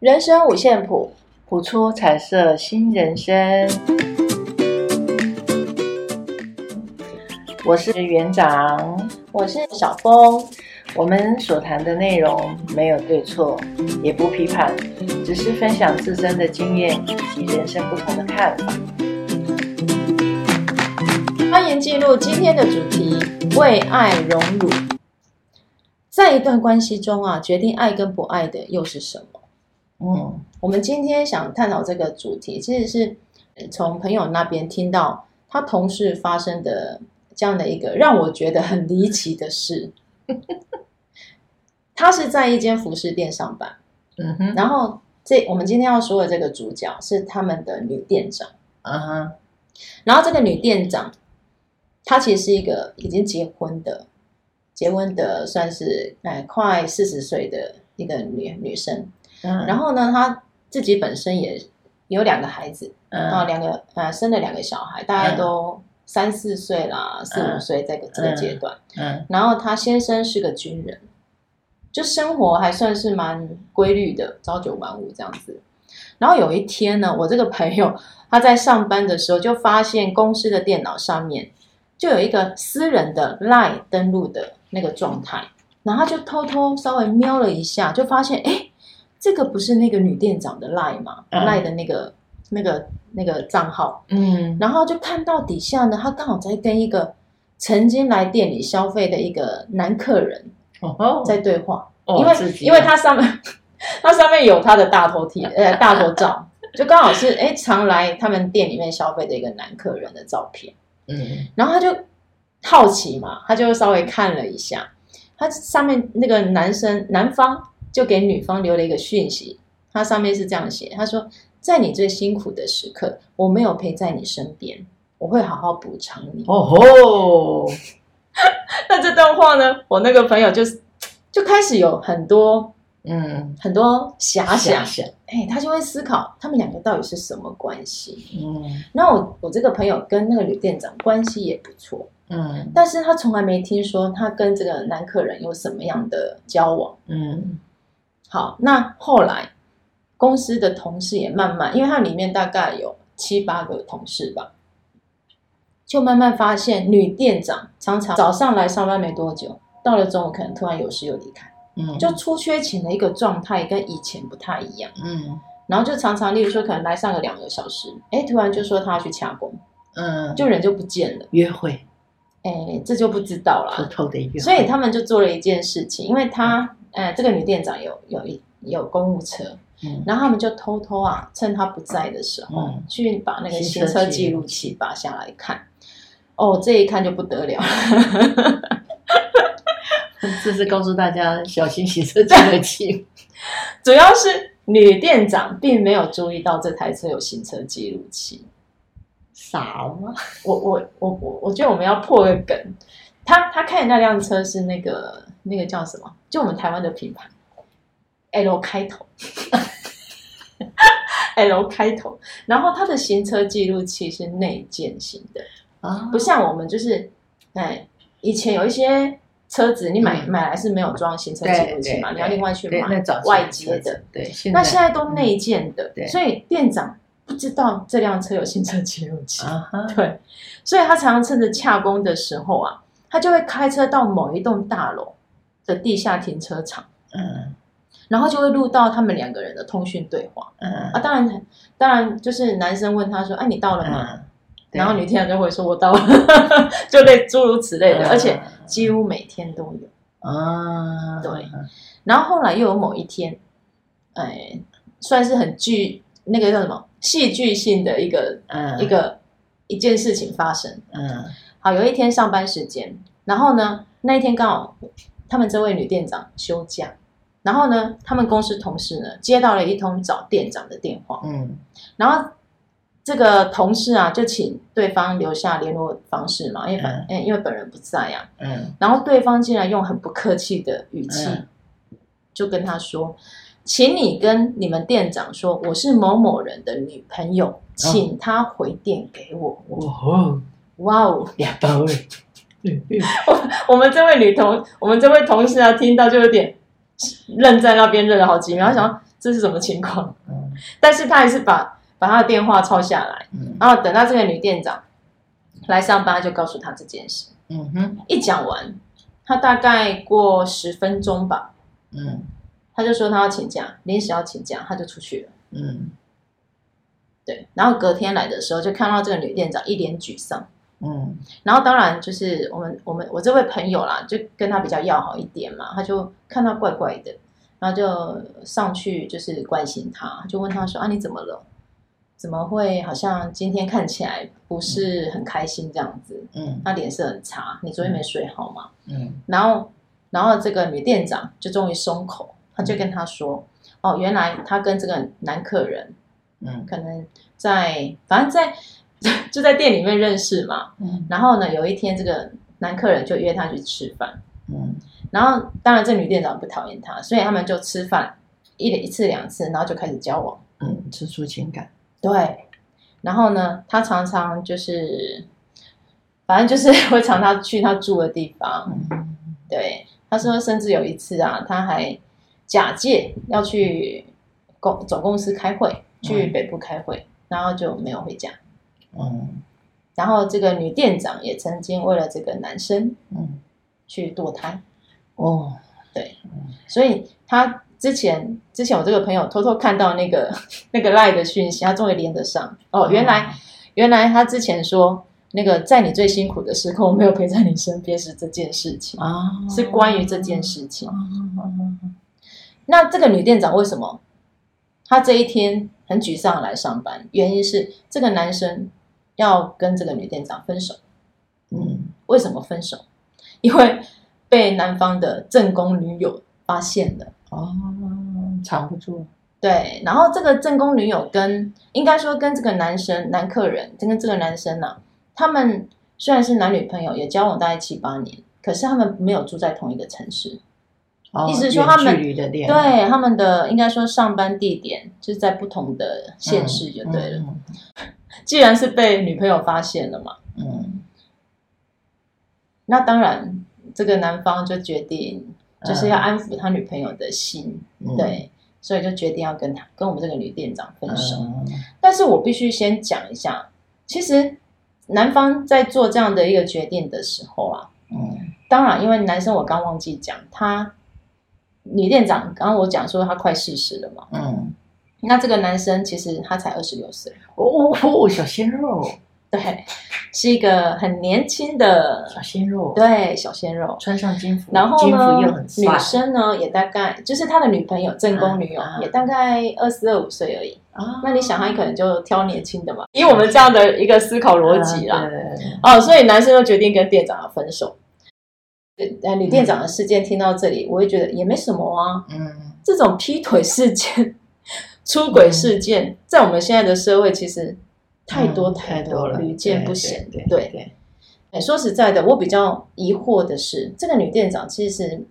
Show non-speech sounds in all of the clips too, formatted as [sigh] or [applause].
人生五线谱，谱出彩色新人生。我是园长，我是小峰。我们所谈的内容没有对错，也不批判，只是分享自身的经验以及人生不同的看法。欢迎进入今天的主题：为爱荣辱。在一段关系中啊，决定爱跟不爱的又是什么？嗯，我们今天想探讨这个主题，其实是从朋友那边听到他同事发生的这样的一个让我觉得很离奇的事。[laughs] 他是在一间服饰店上班，嗯哼，然后这我们今天要说的这个主角是他们的女店长，嗯哼，然后这个女店长，她其实是一个已经结婚的，结婚的算是哎快四十岁的一个女女生，嗯，然后呢，他自己本身也有两个孩子，嗯，然后两个呃生了两个小孩，大概都三四岁啦，四五岁这个这个阶段，嗯，然后他先生是个军人。就生活还算是蛮规律的，朝九晚五这样子。然后有一天呢，我这个朋友他在上班的时候，就发现公司的电脑上面就有一个私人的 LINE 登录的那个状态，然后他就偷偷稍微瞄了一下，就发现哎，这个不是那个女店长的 LINE 吗？嗯，LINE 的那个那个那个账号，嗯，然后就看到底下呢，他刚好在跟一个曾经来店里消费的一个男客人。哦，在对话，哦、因为因为他上面，[laughs] 他上面有他的大头贴，呃，大头照，就刚好是哎常来他们店里面消费的一个男客人的照片。嗯，然后他就好奇嘛，他就稍微看了一下，他上面那个男生男方就给女方留了一个讯息，他上面是这样写，他说，在你最辛苦的时刻，我没有陪在你身边，我会好好补偿你。哦吼。[laughs] 那这段话呢？我那个朋友就是就开始有很多嗯很多遐想，哎，他就会思考他们两个到底是什么关系。嗯，然后我我这个朋友跟那个女店长关系也不错，嗯，但是他从来没听说他跟这个男客人有什么样的交往。嗯，好，那后来公司的同事也慢慢，因为他里面大概有七八个同事吧。就慢慢发现，女店长常常早上来上班没多久，到了中午可能突然有事又离开，嗯，就出缺勤的一个状态跟以前不太一样，嗯，然后就常常，例如说可能来上个两个小时，哎，突然就说他要去掐工，嗯，就人就不见了，约会，哎，这就不知道了，偷偷的约，所以他们就做了一件事情，因为他，哎，这个女店长有有一有公务车。嗯、然后他们就偷偷啊，趁她不在的时候，嗯、去把那个行车记录器拔下来看。哦，这一看就不得了，[laughs] 这是告诉大家小心行车记录器。主要是女店长并没有注意到这台车有行车记录器，傻吗？我我我我我觉得我们要破个梗。他他开的那辆车是那个那个叫什么？就我们台湾的品牌。L 开头，L [laughs] 开头，然后它的行车记录器是内建型的啊，不像我们就是，哎，以前有一些车子你买买来是没有装行车记录器嘛，你要另外去买外接的，对，那现在都内建的，所以店长不知道这辆车有行车记录器，对，所以他常常趁着洽公的时候啊，他就会开车到某一栋大楼的地下停车场，嗯。然后就会录到他们两个人的通讯对话，嗯啊，当然，当然就是男生问他说：“哎，你到了吗？”嗯、然后女店长就会说：“我到了。[laughs] ”就类诸如此类的，嗯、而且几乎每天都有啊。对，然后后来又有某一天，哎，算是很具那个叫什么戏剧性的一个、嗯、一个一件事情发生。嗯，好，有一天上班时间，然后呢，那一天刚好他们这位女店长休假。然后呢，他们公司同事呢接到了一通找店长的电话，嗯，然后这个同事啊就请对方留下联络方式嘛，因为本、嗯、因为本人不在呀、啊，嗯，然后对方竟然用很不客气的语气，嗯、就跟他说，请你跟你们店长说，我是某某人的女朋友，请他回电给我。哦，哇哦，两包 [laughs] 我我们这位女同，我们这位同事啊，听到就有点。愣在那边愣了好几秒，他想这是什么情况？嗯，但是他还是把把他的电话抄下来，嗯，然后等到这个女店长来上班，就告诉他这件事。嗯哼，一讲完，他大概过十分钟吧，嗯，他就说他要请假，临时要请假，他就出去了。嗯，对，然后隔天来的时候，就看到这个女店长一脸沮丧。嗯，然后当然就是我们我们我这位朋友啦，就跟他比较要好一点嘛，他就看他怪怪的，然后就上去就是关心他，就问他说啊，你怎么了？怎么会好像今天看起来不是很开心这样子？嗯，他脸色很差，你昨天没睡好吗？嗯，然后然后这个女店长就终于松口，他就跟他说，哦，原来他跟这个男客人，嗯，可能在反正在。[laughs] 就在店里面认识嘛，嗯，然后呢，有一天这个男客人就约他去吃饭，嗯，然后当然这女店长不讨厌他，所以他们就吃饭一一次两次，然后就开始交往，嗯，吃出情感，对，然后呢，他常常就是，反正就是 [laughs] 会常常去他住的地方，嗯，对，他说甚至有一次啊，他还假借要去公总公司开会，去北部开会，嗯，然后就没有回家。嗯，然后这个女店长也曾经为了这个男生，嗯，去堕胎，哦，对，所以他之前之前我这个朋友偷偷看到那个那个赖的讯息，他终于连得上哦，原来、嗯、原来他之前说那个在你最辛苦的时刻我没有陪在你身边是这件事情啊，是关于这件事情。那这个女店长为什么她这一天很沮丧来上班？原因是这个男生。要跟这个女店长分手，嗯，为什么分手？[laughs] 因为被男方的正宫女友发现了，哦，藏不住。对，然后这个正宫女友跟应该说跟这个男生男客人，跟这个男生呢、啊，他们虽然是男女朋友，也交往大概七八年，可是他们没有住在同一个城市，哦、意思说他们对他们的应该说上班地点就是在不同的县市就对了。嗯嗯既然是被女朋友发现了嘛，嗯，那当然，这个男方就决定就是要安抚他女朋友的心，嗯、对，所以就决定要跟他跟我们这个女店长分手。嗯、但是我必须先讲一下，其实男方在做这样的一个决定的时候啊，嗯，当然，因为男生我刚忘记讲，他女店长刚刚我讲说他快四十了嘛，嗯。那这个男生其实他才二十六岁哦，哦，小鲜肉，对，是一个很年轻的小鲜肉，对，小鲜肉，穿上金服，然后呢，女生呢也大概就是他的女朋友正宫女友也大概二十二五岁而已啊。那你想他可能就挑年轻的嘛，以我们这样的一个思考逻辑啦，哦，所以男生就决定跟店长要分手。呃，女店长的事件听到这里，我也觉得也没什么啊，嗯，这种劈腿事件。出轨事件在我们现在的社会其实太多太多了，屡见不鲜。对对对，说实在的，我比较疑惑的是，这个女店长其实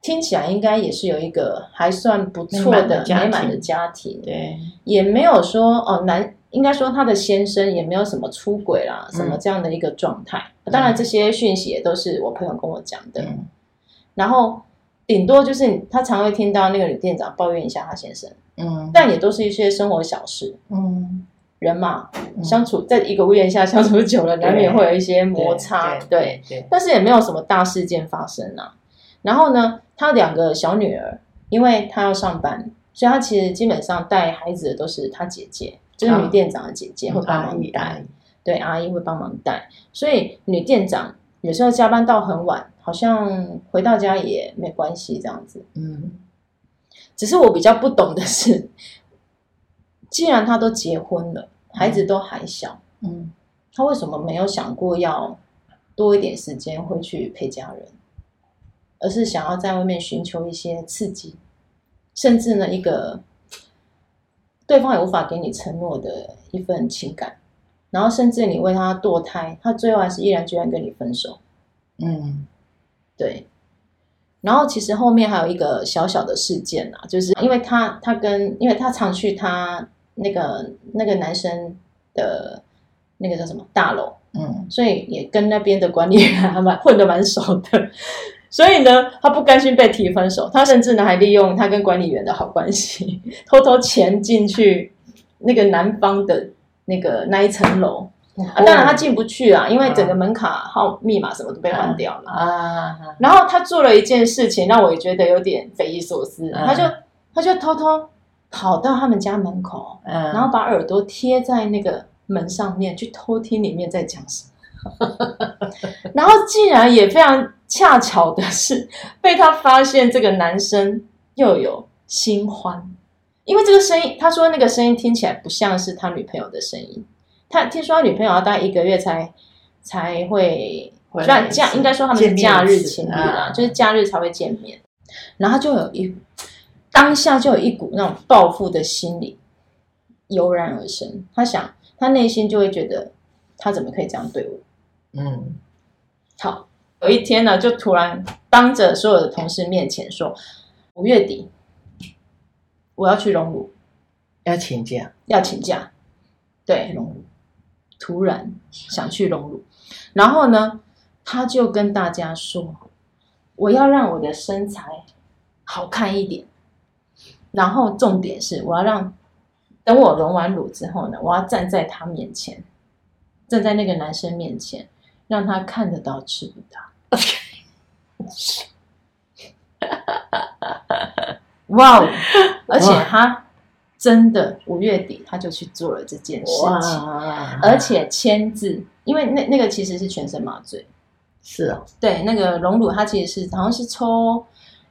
听起来应该也是有一个还算不错的美满的家庭，对，也没有说哦男，应该说她的先生也没有什么出轨啦，什么这样的一个状态。当然，这些讯息也都是我朋友跟我讲的。然后顶多就是他常会听到那个女店长抱怨一下她先生。嗯，但也都是一些生活小事。嗯，人嘛，嗯、相处在一个屋檐下相处久了，难免会有一些摩擦。对，但是也没有什么大事件发生啊。然后呢，他两个小女儿，因为他要上班，所以他其实基本上带孩子的都是他姐姐，就是女店长的姐姐会帮忙带。对，阿姨会帮忙带。所以女店长有时候加班到很晚，好像回到家也没关系这样子。嗯。只是我比较不懂的是，既然他都结婚了，孩子都还小，嗯，他为什么没有想过要多一点时间回去陪家人，而是想要在外面寻求一些刺激，甚至呢，一个对方也无法给你承诺的一份情感，然后甚至你为他堕胎，他最后还是毅然决然跟你分手，嗯，对。然后其实后面还有一个小小的事件啊，就是因为他他跟因为他常去他那个那个男生的那个叫什么大楼，嗯，所以也跟那边的管理员还蛮 [laughs] 混的蛮熟的，所以呢，他不甘心被提分手，他甚至呢还利用他跟管理员的好关系，[laughs] 偷偷潜进去那个男方的那个那一层楼。啊，当然他进不去啊，因为整个门卡号密码什么都被换掉了啊。然后他做了一件事情，让我也觉得有点匪夷所思。他就他就偷偷跑到他们家门口，然后把耳朵贴在那个门上面，去偷听里面在讲什么。然后竟然也非常恰巧的是，被他发现这个男生又有新欢，因为这个声音，他说那个声音听起来不像是他女朋友的声音。他听说他女朋友要待一个月才才会假假，应该说他们是假日情侣啦，就是假日才会见面。然后就有一当下就有一股那种报复的心理油然而生。他想，他内心就会觉得他怎么可以这样对我？嗯，好，有一天呢，就突然当着所有的同事面前说，五月底我要去隆乳，要请假，要请假，对，隆乳。突然想去隆乳，然后呢，他就跟大家说：“我要让我的身材好看一点。然后重点是，我要让等我隆完乳之后呢，我要站在他面前，站在那个男生面前，让他看得到吃不到。[laughs] 哇哦！[laughs] 而且他。”真的，五月底他就去做了这件事情，而且签字，因为那那个其实是全身麻醉，是啊，对，那个隆乳，它其实是好像是抽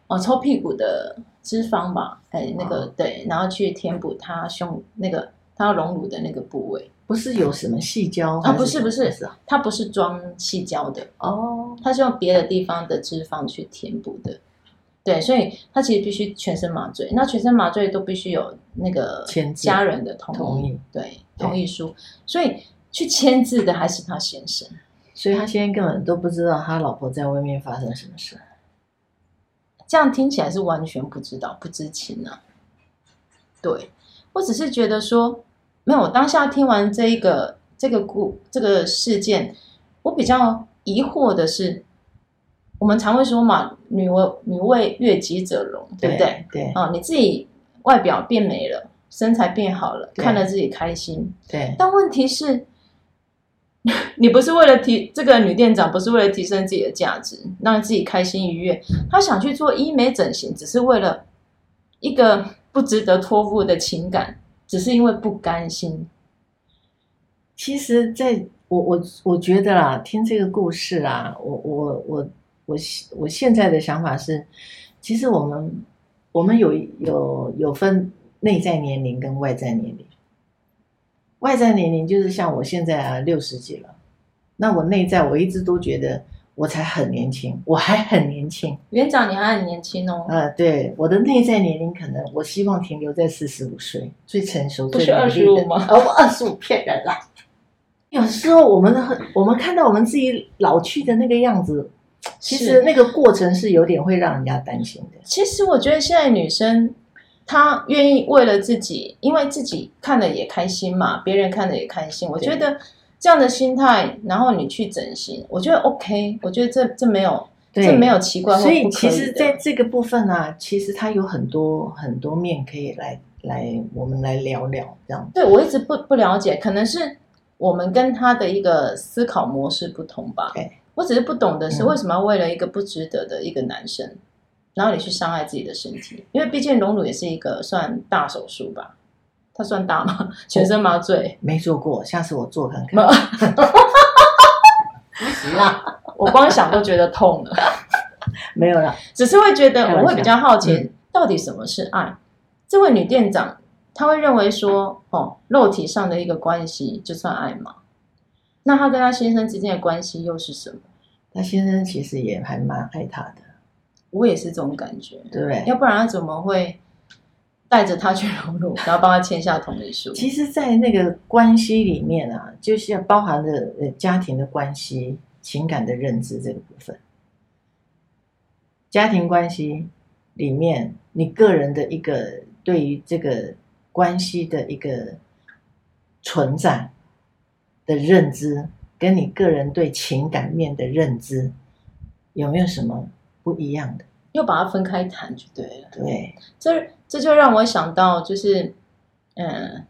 哦抽屁股的脂肪吧，哎，那个对，然后去填补他胸那个他要隆乳的那个部位，不是有什么细胶啊？不是不是，它不是装细胶的哦，它是用别的地方的脂肪去填补的。对，所以他其实必须全身麻醉，那全身麻醉都必须有那个家人的同意，同意对，同意书。所以去签字的还是他先生，所以他先生根本都不知道他老婆在外面发生什么事。这样听起来是完全不知道、不知情啊。对，我只是觉得说，没有。我当下听完这一个这个故这个事件，我比较疑惑的是。我们常会说嘛，女为女为悦己者容，对不对？对啊，你自己外表变美了，身材变好了，看了自己开心。对。但问题是，[laughs] 你不是为了提这个女店长，不是为了提升自己的价值，让自己开心愉悦，她想去做医美整形，只是为了一个不值得托付的情感，只是因为不甘心。其实，在我我我觉得啦，听这个故事啊，我我我。我我现在的想法是，其实我们我们有有有分内在年龄跟外在年龄。外在年龄就是像我现在啊六十几了，那我内在我一直都觉得我才很年轻，我还很年轻。园长你还很年轻哦。呃，对，我的内在年龄可能我希望停留在四十五岁，最成熟、最。不是二十五吗？[laughs] 哦，我二十五骗人啦。有时候我们的我们看到我们自己老去的那个样子。其实那个过程是有点会让人家担心的。其实我觉得现在女生她愿意为了自己，因为自己看了也开心嘛，别人看了也开心。我觉得这样的心态，然后你去整形，我觉得 OK。我觉得这这没有，这没有奇怪。所以其实在这个部分呢、啊，其实它有很多很多面可以来来我们来聊聊这样。对，我一直不不了解，可能是我们跟他的一个思考模式不同吧。对。我只是不懂的是，为什么要为了一个不值得的一个男生，嗯、然后你去伤害自己的身体？因为毕竟隆乳也是一个算大手术吧？它算大吗？全身麻醉？没做过，下次我做看看。[laughs] 不行啊！我光想都觉得痛了。[laughs] 没有了，[laughs] 只是会觉得我会比较好奇，到底什么是爱？嗯、这位女店长她会认为说，哦，肉体上的一个关系就算爱吗？那他跟他先生之间的关系又是什么？他先生其实也还蛮爱他的，我也是这种感觉，对不对？要不然他怎么会带着他去隆乳，然后帮他签下同意书？其实，在那个关系里面啊，就是要包含着呃家庭的关系、情感的认知这个部分。家庭关系里面，你个人的一个对于这个关系的一个存在。的认知跟你个人对情感面的认知有没有什么不一样的，又把它分开谈就对了。对，这这就让我想到，就是嗯，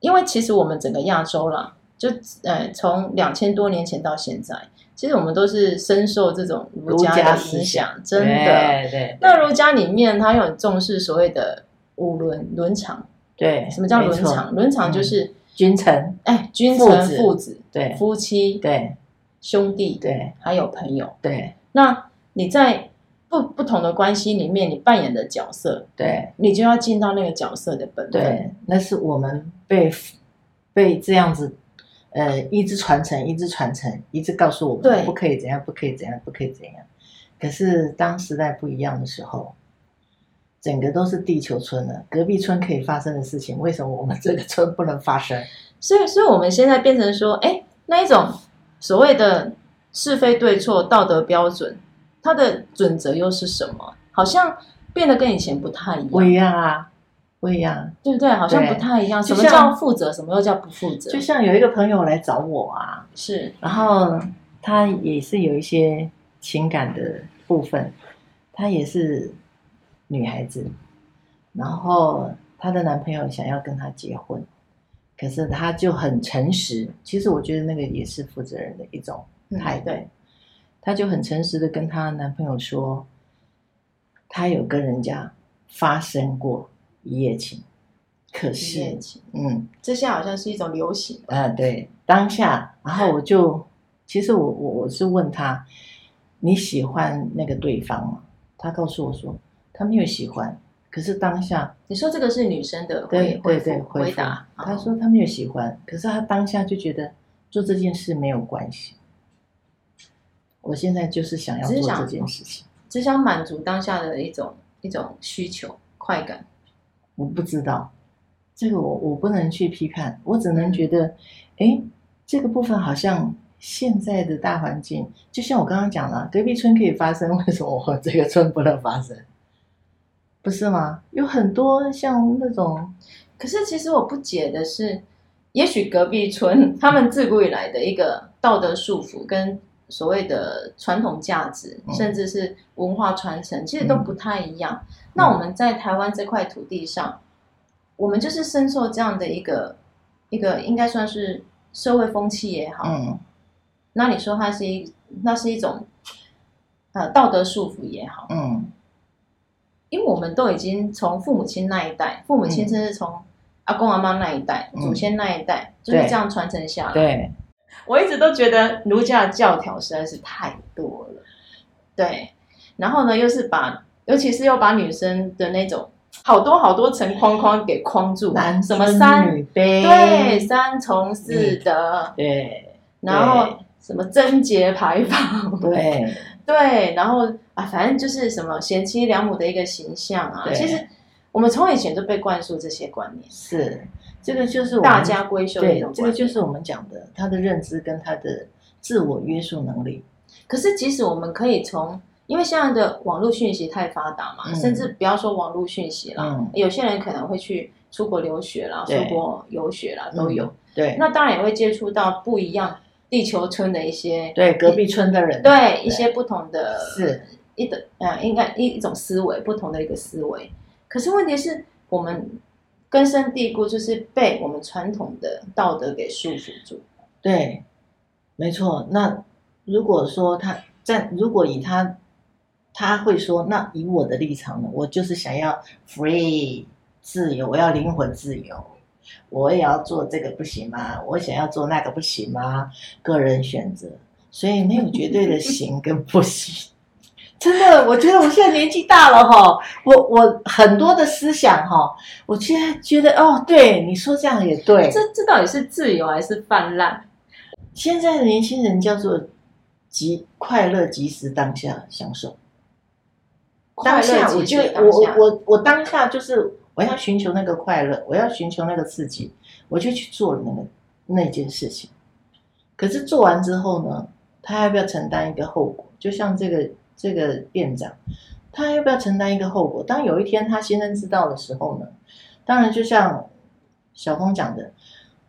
因为其实我们整个亚洲啦，就呃从两千多年前到现在，其实我们都是深受这种儒家的影响，真的。对，对，那儒家里面，他又很重视所谓的五伦伦常。对，什么叫伦常？伦常就是。君臣，哎，君臣、父子，对，夫妻，对，兄弟，对，还有朋友，对。那你在不不同的关系里面，你扮演的角色，对，你就要尽到那个角色的本分。对，那是我们被被这样子，呃，一直传承，一直传承，一直告诉我们，对，不可以怎样，不可以怎样，不可以怎样。可是当时代不一样的时候。整个都是地球村了，隔壁村可以发生的事情，为什么我们这个村不能发生？所以，所以我们现在变成说，哎，那一种所谓的是非对错、道德标准，它的准则又是什么？好像变得跟以前不太一样。不一样啊，不一样，对不对？好像不太一样。什么叫负责？什么又叫不负责？就像有一个朋友来找我啊，是，然后他也是有一些情感的部分，他也是。女孩子，然后她的男朋友想要跟她结婚，可是她就很诚实。其实我觉得那个也是负责任的一种态度。她、嗯、就很诚实的跟她男朋友说，她有跟人家发生过一夜情，可是，一夜情，嗯，这下好像是一种流行啊。对，当下，然后我就，其实我我我是问他，你喜欢那个对方吗？他告诉我说。他没有喜欢，可是当下你说这个是女生的回对对对回答。他说他没有喜欢，可是他当下就觉得做这件事没有关系。我现在就是想要做这件事情，只想满足当下的一种一种需求快感。我不知道这个我，我我不能去批判，我只能觉得，哎，这个部分好像现在的大环境，就像我刚刚讲了，隔壁村可以发生，为什么我这个村不能发生？不是吗？有很多像那种，可是其实我不解的是，也许隔壁村 [laughs] 他们自古以来的一个道德束缚跟所谓的传统价值，嗯、甚至是文化传承，其实都不太一样。嗯、那我们在台湾这块土地上，我们就是深受这样的一个一个应该算是社会风气也好，嗯，那你说它是一那是一种呃道德束缚也好，嗯。因为我们都已经从父母亲那一代，父母亲甚至从阿公阿妈那一代、嗯、祖先那一代，就是这样传承下来。对，我一直都觉得儒家的教条实在是太多了。对，然后呢，又是把，尤其是又把女生的那种好多好多层框框给框住，男什么三女卑，对，三从四德，对，然后什么贞节牌坊，[laughs] 对。[laughs] 对，然后啊，反正就是什么贤妻良母的一个形象啊。其实我们从以前就被灌输这些观念。是，这个就是大家闺秀。对，这个就是我们讲的他的认知跟他的自我约束能力。可是，即使我们可以从，因为现在的网络讯息太发达嘛，嗯、甚至不要说网络讯息了，嗯、有些人可能会去出国留学啦，出国游学啦，都有。嗯、对，那当然也会接触到不一样。地球村的一些对隔壁村的人，对，对一些不同的，是一的呃，应该一一种思维，不同的一个思维。可是问题是我们根深蒂固，就是被我们传统的道德给束缚住。对，没错。那如果说他在，如果以他，他会说，那以我的立场呢，我就是想要 free 自由，我要灵魂自由。我也要做这个不行吗？我想要做那个不行吗？个人选择，所以没有绝对的行跟不行。[laughs] 真的，我觉得我现在年纪大了哈，我我很多的思想哈，我现在觉得哦，对你说这样也对。这这到底是自由还是泛滥？现在的年轻人叫做即快乐，即时当下享受。当下我就我我我我当下就是。我要寻求那个快乐，我要寻求那个刺激，我就去做那个那件事情。可是做完之后呢，他要不要承担一个后果？就像这个这个店长，他要不要承担一个后果？当有一天他先生知道的时候呢，当然就像小峰讲的，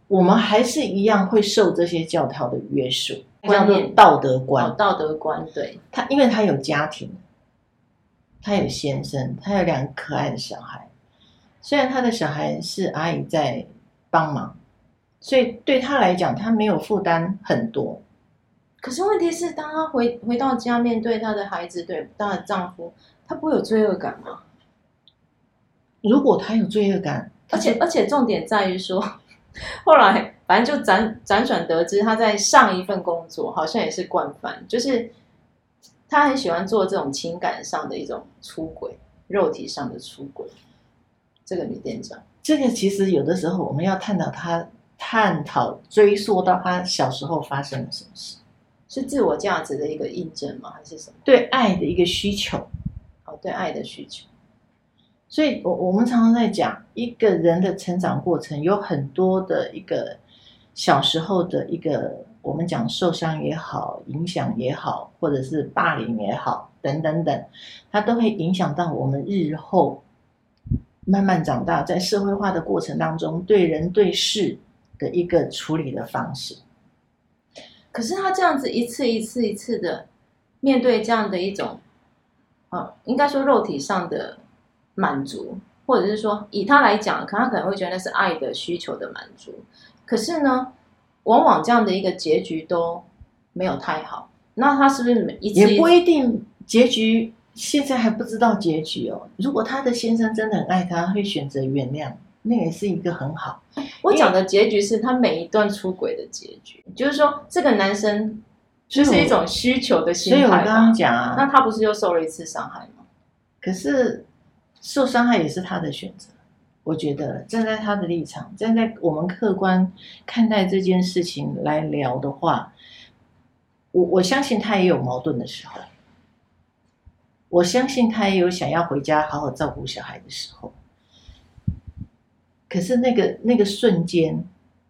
我们还是一样会受这些教条的约束，叫做道德观。道德观，对。他因为他有家庭，他有先生，他有两个可爱的小孩。虽然他的小孩是阿姨在帮忙，所以对他来讲，他没有负担很多。可是问题是，当他回回到家，面对他的孩子，对他的丈夫，他不会有罪恶感吗？如果他有罪恶感，而且而且重点在于说，[laughs] 后来反正就辗辗转得知，他在上一份工作好像也是惯犯，就是他很喜欢做这种情感上的一种出轨，肉体上的出轨。这个女店长，这个其实有的时候我们要探讨她，探讨追溯到她小时候发生了什么事。是自我价值的一个印证吗？还是什么？对爱的一个需求，哦，对爱的需求。所以，我我们常常在讲一个人的成长过程，有很多的一个小时候的一个，我们讲受伤也好，影响也好，或者是霸凌也好，等等等，它都会影响到我们日后慢慢长大，在社会化的过程当中，对人对事的一个处理的方式。可是他这样子一次一次一次的面对这样的一种，啊，应该说肉体上的满足，或者是说以他来讲，可他可能会觉得那是爱的需求的满足。可是呢，往往这样的一个结局都没有太好。那他是不是每一次也不一定结局？现在还不知道结局哦。如果他的先生真的很爱他，会选择原谅。那也是一个很好。我讲的结局是他每一段出轨的结局，就是说这个男生就是一种需求的心态。所以我刚刚讲啊，那他不是又受了一次伤害吗？可是受伤害也是他的选择。我觉得站在他的立场，站在我们客观看待这件事情来聊的话，我我相信他也有矛盾的时候，我相信他也有想要回家好好照顾小孩的时候。可是那个那个瞬间，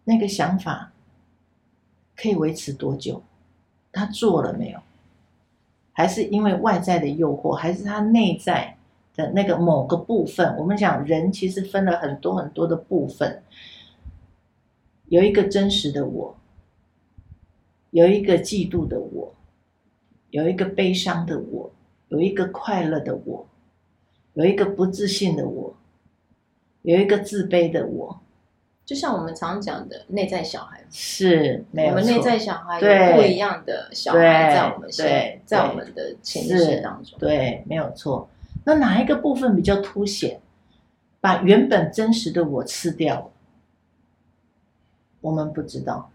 那个想法可以维持多久？他做了没有？还是因为外在的诱惑？还是他内在的那个某个部分？我们讲人其实分了很多很多的部分，有一个真实的我，有一个嫉妒的我，有一个悲伤的我，有一个快乐的我，有一个不自信的我。有一个自卑的我，就像我们常讲的内在小孩，是没有错，我们内在小孩有不一样的小孩在我们在在我们的潜意识当中，对，没有错。那哪一个部分比较凸显，把原本真实的我吃掉了？我们不知道。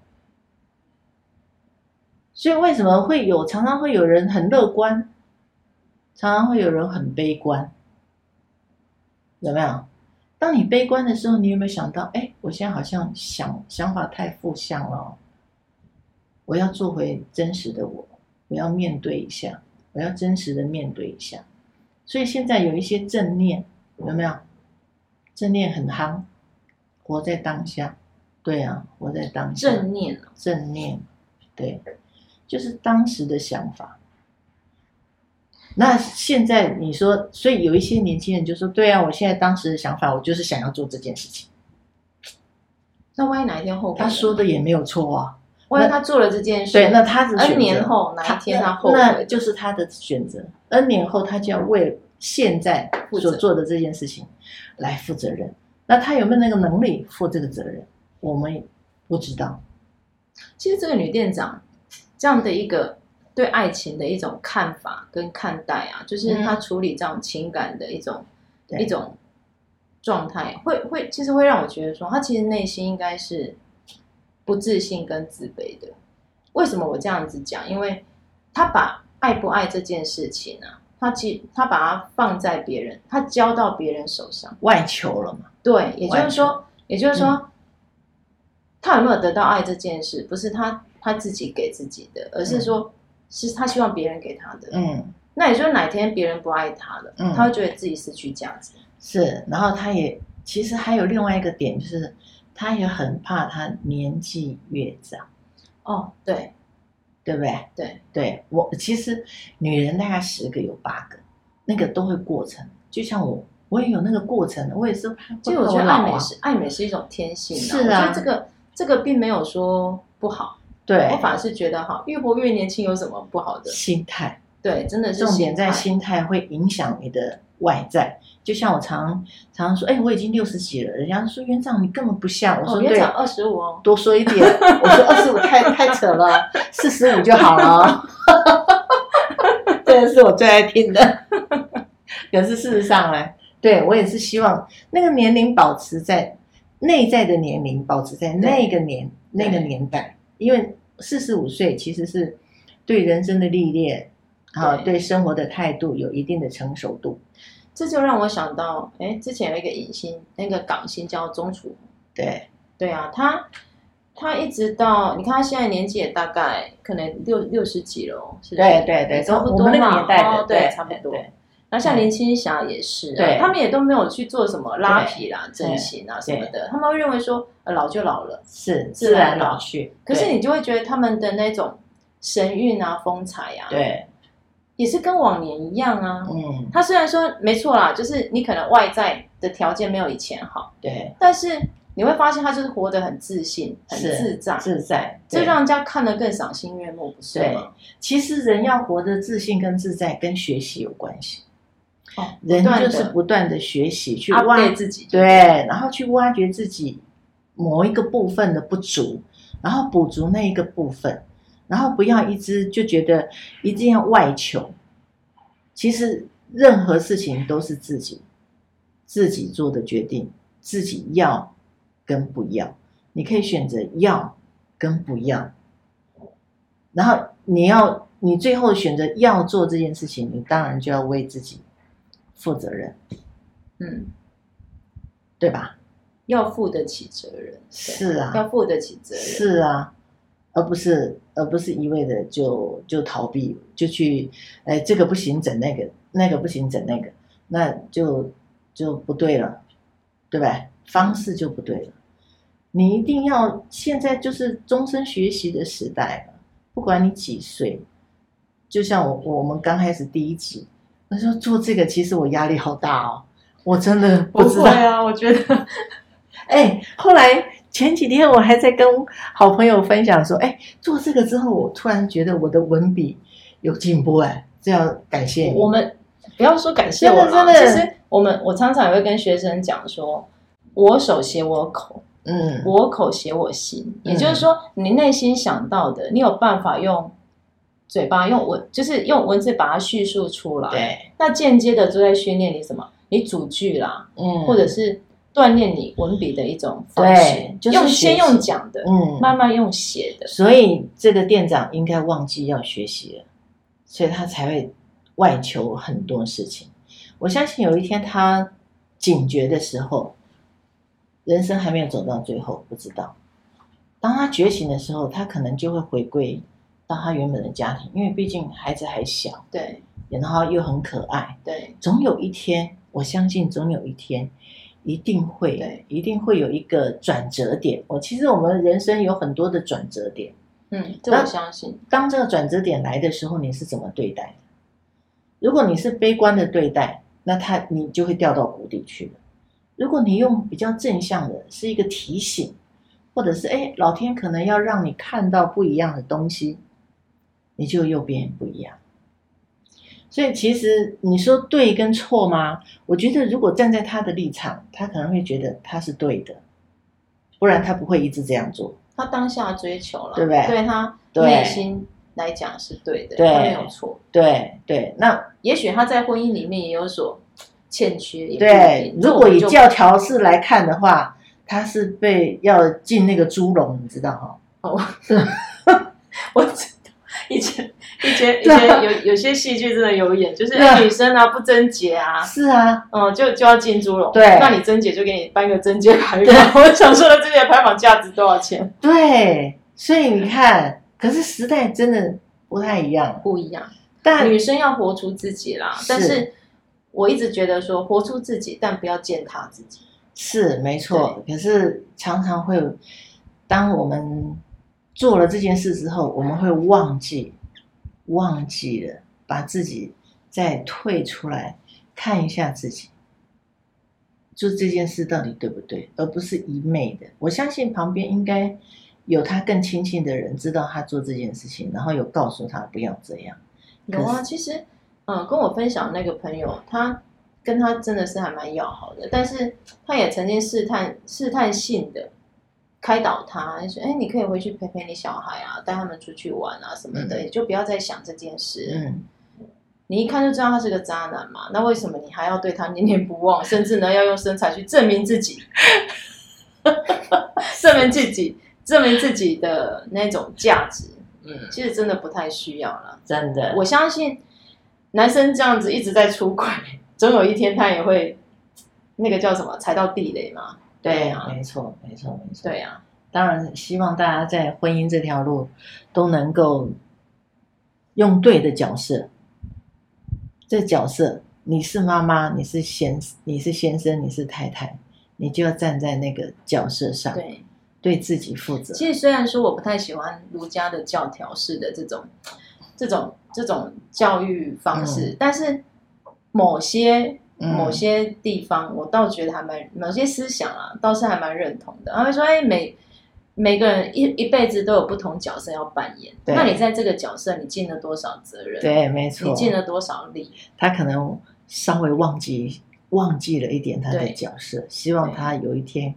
所以为什么会有常常会有人很乐观，常常会有人很悲观？有没有？当你悲观的时候，你有没有想到？哎，我现在好像想想法太负向了。我要做回真实的我，我要面对一下，我要真实的面对一下。所以现在有一些正念，有没有？正念很夯，活在当下。对啊，活在当下。正念，正念，对，就是当时的想法。那现在你说，所以有一些年轻人就说：“对啊，我现在当时的想法，我就是想要做这件事情。”那万一哪一天后悔？他说的也没有错啊。万一他做了这件事，对，那他的 N 年后哪一天他后悔，那就是他的选择。N 年后他就要为现在所做的这件事情来负责任。那他有没有那个能力负这个责任？我们不知道。其实这个女店长这样的一个。对爱情的一种看法跟看待啊，就是他处理这种情感的一种、嗯、一种状态，会会其实会让我觉得说，他其实内心应该是不自信跟自卑的。为什么我这样子讲？因为他把爱不爱这件事情啊，他其他把它放在别人，他交到别人手上，外求了嘛？对，也就是说，也就是说，嗯、他有没有得到爱这件事，不是他他自己给自己的，而是说。嗯是他希望别人给他的，嗯，那也就是哪天别人不爱他了，嗯，他会觉得自己失去价值，是，然后他也其实还有另外一个点，就是他也很怕他年纪越长，哦，对，对不对？对，对我其实女人大概十个有八个，那个都会过程，就像我，我也有那个过程，我也是，其实我觉得爱美是爱美是一种天性，是啊，我觉得这个这个并没有说不好。对，我反而是觉得哈，越活越年轻有什么不好的？心态，对，真的是重点在心态会影响你的外在。就像我常常常说，哎，我已经六十几了，人家说院长你根本不像。我说对，二十五哦，多说一点。我说二十五太太扯了，四十五就好了。[laughs] 这个是我最爱听的。可是事实上呢，对我也是希望那个年龄保持在内在的年龄保持在那个年那个年代，因为四十五岁其实是对人生的历练啊，对生活的态度有一定的成熟度。这就让我想到，哎，之前有一个影星，那个港星叫钟楚红。对，对啊，他他一直到你看他现在年纪也大概可能六六十几了，是不是？对对对，差不多那个年代的，对，差不多。那像林青霞也是，对，他们也都没有去做什么拉皮啦、整形啊什么的，他们会认为说，老就老了，是自然老。去。可是你就会觉得他们的那种神韵啊、风采啊，对。也是跟往年一样啊，嗯，他虽然说没错啦，就是你可能外在的条件没有以前好，对，但是你会发现他就是活得很自信、很自在、自在，这让人家看得更赏心悦目，不是吗？其实人要活得自信跟自在，跟学习有关系。哦，人就是不断的学习，去挖掘自己，对，然后去挖掘自己某一个部分的不足，然后补足那一个部分。然后不要一直就觉得一定要外求，其实任何事情都是自己自己做的决定，自己要跟不要，你可以选择要跟不要。然后你要你最后选择要做这件事情，你当然就要为自己负责任，嗯，对吧？要负得起责任，是啊，要负得起责任，是啊。而不是，而不是一味的就就逃避，就去，哎，这个不行，整那个，那个不行，整那个，那就就不对了，对吧？方式就不对了。你一定要现在就是终身学习的时代了，不管你几岁，就像我我们刚开始第一集，那时候做这个，其实我压力好大哦，我真的不知道。不会啊，我觉得，哎，后来。前几天我还在跟好朋友分享说，哎，做这个之后，我突然觉得我的文笔有进步哎，这样感谢你。我们不要说感谢我了，真的，真的。其实我们我常常也会跟学生讲说，我手写我口，嗯，我口写我心，也就是说，你内心想到的，你有办法用嘴巴用文，就是用文字把它叙述出来。对，那间接的都在训练你什么？你组句啦，嗯，或者是。锻炼你文笔的一种方式，对，就是用先用讲的，嗯，慢慢用写的。所以这个店长应该忘记要学习了，所以他才会外求很多事情。我相信有一天他警觉的时候，人生还没有走到最后，不知道。当他觉醒的时候，他可能就会回归到他原本的家庭，因为毕竟孩子还小，对，然后又很可爱，对，总有一天，我相信总有一天。一定会，对，一定会有一个转折点。我其实我们人生有很多的转折点，嗯，这我相信。当这个转折点来的时候，你是怎么对待的？如果你是悲观的对待，那他你就会掉到谷底去了。如果你用比较正向的，是一个提醒，或者是哎，老天可能要让你看到不一样的东西，你就又变不一样。所以其实你说对跟错吗？我觉得如果站在他的立场，他可能会觉得他是对的，不然他不会一直这样做。他当下追求了，对不对？对他内心来讲是对的，对，他没有错。对对，那也许他在婚姻里面也有所欠缺。对，如果以教条式来看的话，他是被要进那个猪笼，你知道哈？哦，[laughs] 我 [laughs] 知道以前。以前以前有有些戏剧真的有演，就是女生啊不贞洁啊，是啊，嗯，就就要进猪笼。对，那你贞洁就给你颁个贞洁牌坊。我想说的贞洁牌坊价值多少钱？对，所以你看，可是时代真的不太一样，不一样。但女生要活出自己啦。但是我一直觉得说，活出自己，但不要践踏自己。是没错，可是常常会，当我们做了这件事之后，我们会忘记。忘记了把自己再退出来看一下自己，做这件事到底对不对，而不是一昧的。我相信旁边应该有他更亲近的人知道他做这件事情，然后有告诉他不要这样。有啊，其实，嗯，跟我分享那个朋友，他跟他真的是还蛮要好的，但是他也曾经试探试探性的开导他，说：“哎，你可以回去陪陪你小孩啊，带他们出去玩啊什么的，嗯、就不要再想这件事。”嗯。你一看就知道他是个渣男嘛？那为什么你还要对他念念不忘，甚至呢要用身材去证明自己，[laughs] 证明自己，证明自己的那种价值？嗯，其实真的不太需要了。真的，我相信男生这样子一直在出轨，总有一天他也会那个叫什么踩到地雷嘛？对啊，没错，没错，没错。对啊，当然希望大家在婚姻这条路都能够用对的角色。这角色，你是妈妈，你是先，你是先生，你是太太，你就要站在那个角色上，对，对自己负责。其实虽然说我不太喜欢儒家的教条式的这种、这种、这种教育方式，嗯、但是某些某些地方，我倒觉得还蛮某些思想啊，倒是还蛮认同的。他会说：“哎，每。”每个人一一辈子都有不同角色要扮演，对那你在这个角色，你尽了多少责任？对，没错，你尽了多少力？他可能稍微忘记忘记了一点他的角色，希望他有一天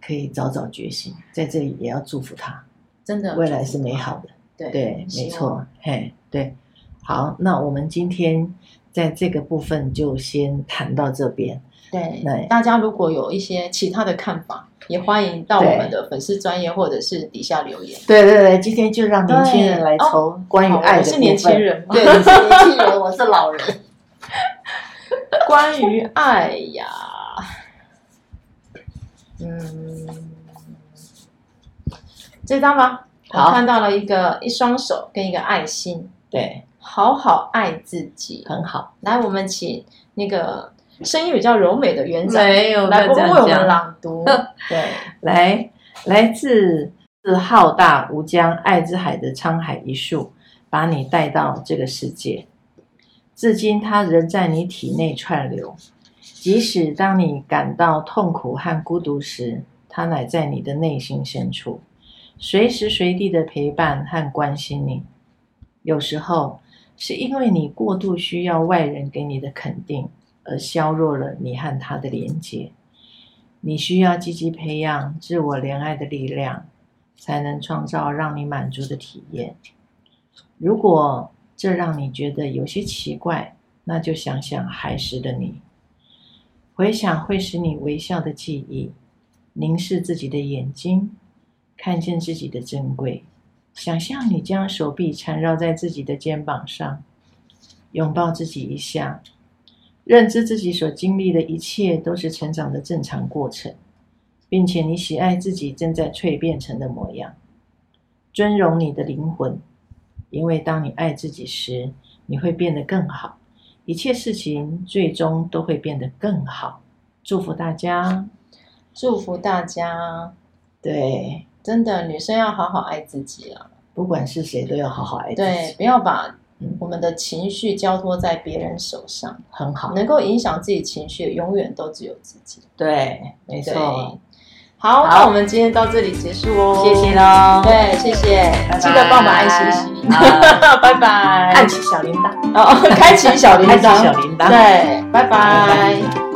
可以早早觉醒。在这里也要祝福他，真的未来是美好的。对，对，没错，嘿，对，好，那我们今天在这个部分就先谈到这边。对，对大家如果有一些其他的看法，也欢迎到我们的粉丝专业或者是底下留言。对对对，今天就让年轻人来抽关于爱的是年轻人，对，你是年轻人，我是老人。[laughs] 关于爱呀，嗯，这张吧，我看到了一个一双手跟一个爱心，对，好好爱自己，很好。来，我们请那个。声音比较柔美的园长没有来为我们朗读。[laughs] 对，来，来自自浩大无疆爱之海的沧海一粟，把你带到这个世界。至今，它仍在你体内串流。即使当你感到痛苦和孤独时，它乃在你的内心深处，随时随地的陪伴和关心你。有时候，是因为你过度需要外人给你的肯定。而削弱了你和他的连接。你需要积极培养自我怜爱的力量，才能创造让你满足的体验。如果这让你觉得有些奇怪，那就想想孩时的你，回想会使你微笑的记忆，凝视自己的眼睛，看见自己的珍贵，想象你将手臂缠绕在自己的肩膀上，拥抱自己一下。认知自己所经历的一切都是成长的正常过程，并且你喜爱自己正在蜕变成的模样，尊荣你的灵魂，因为当你爱自己时，你会变得更好，一切事情最终都会变得更好。祝福大家，祝福大家。对，真的，女生要好好爱自己啊，不管是谁都要好好爱自己，对，不要把。我们的情绪交托在别人手上，很好。能够影响自己情绪的，永远都只有自己。对，没错。好，好，那我们今天到这里结束哦。谢谢喽。对，谢谢。拜拜，记得帮我们按星星。[laughs] 拜拜。按起小铃铛。哦，开启小铃铛。[laughs] 开启小铃铛。对。拜拜。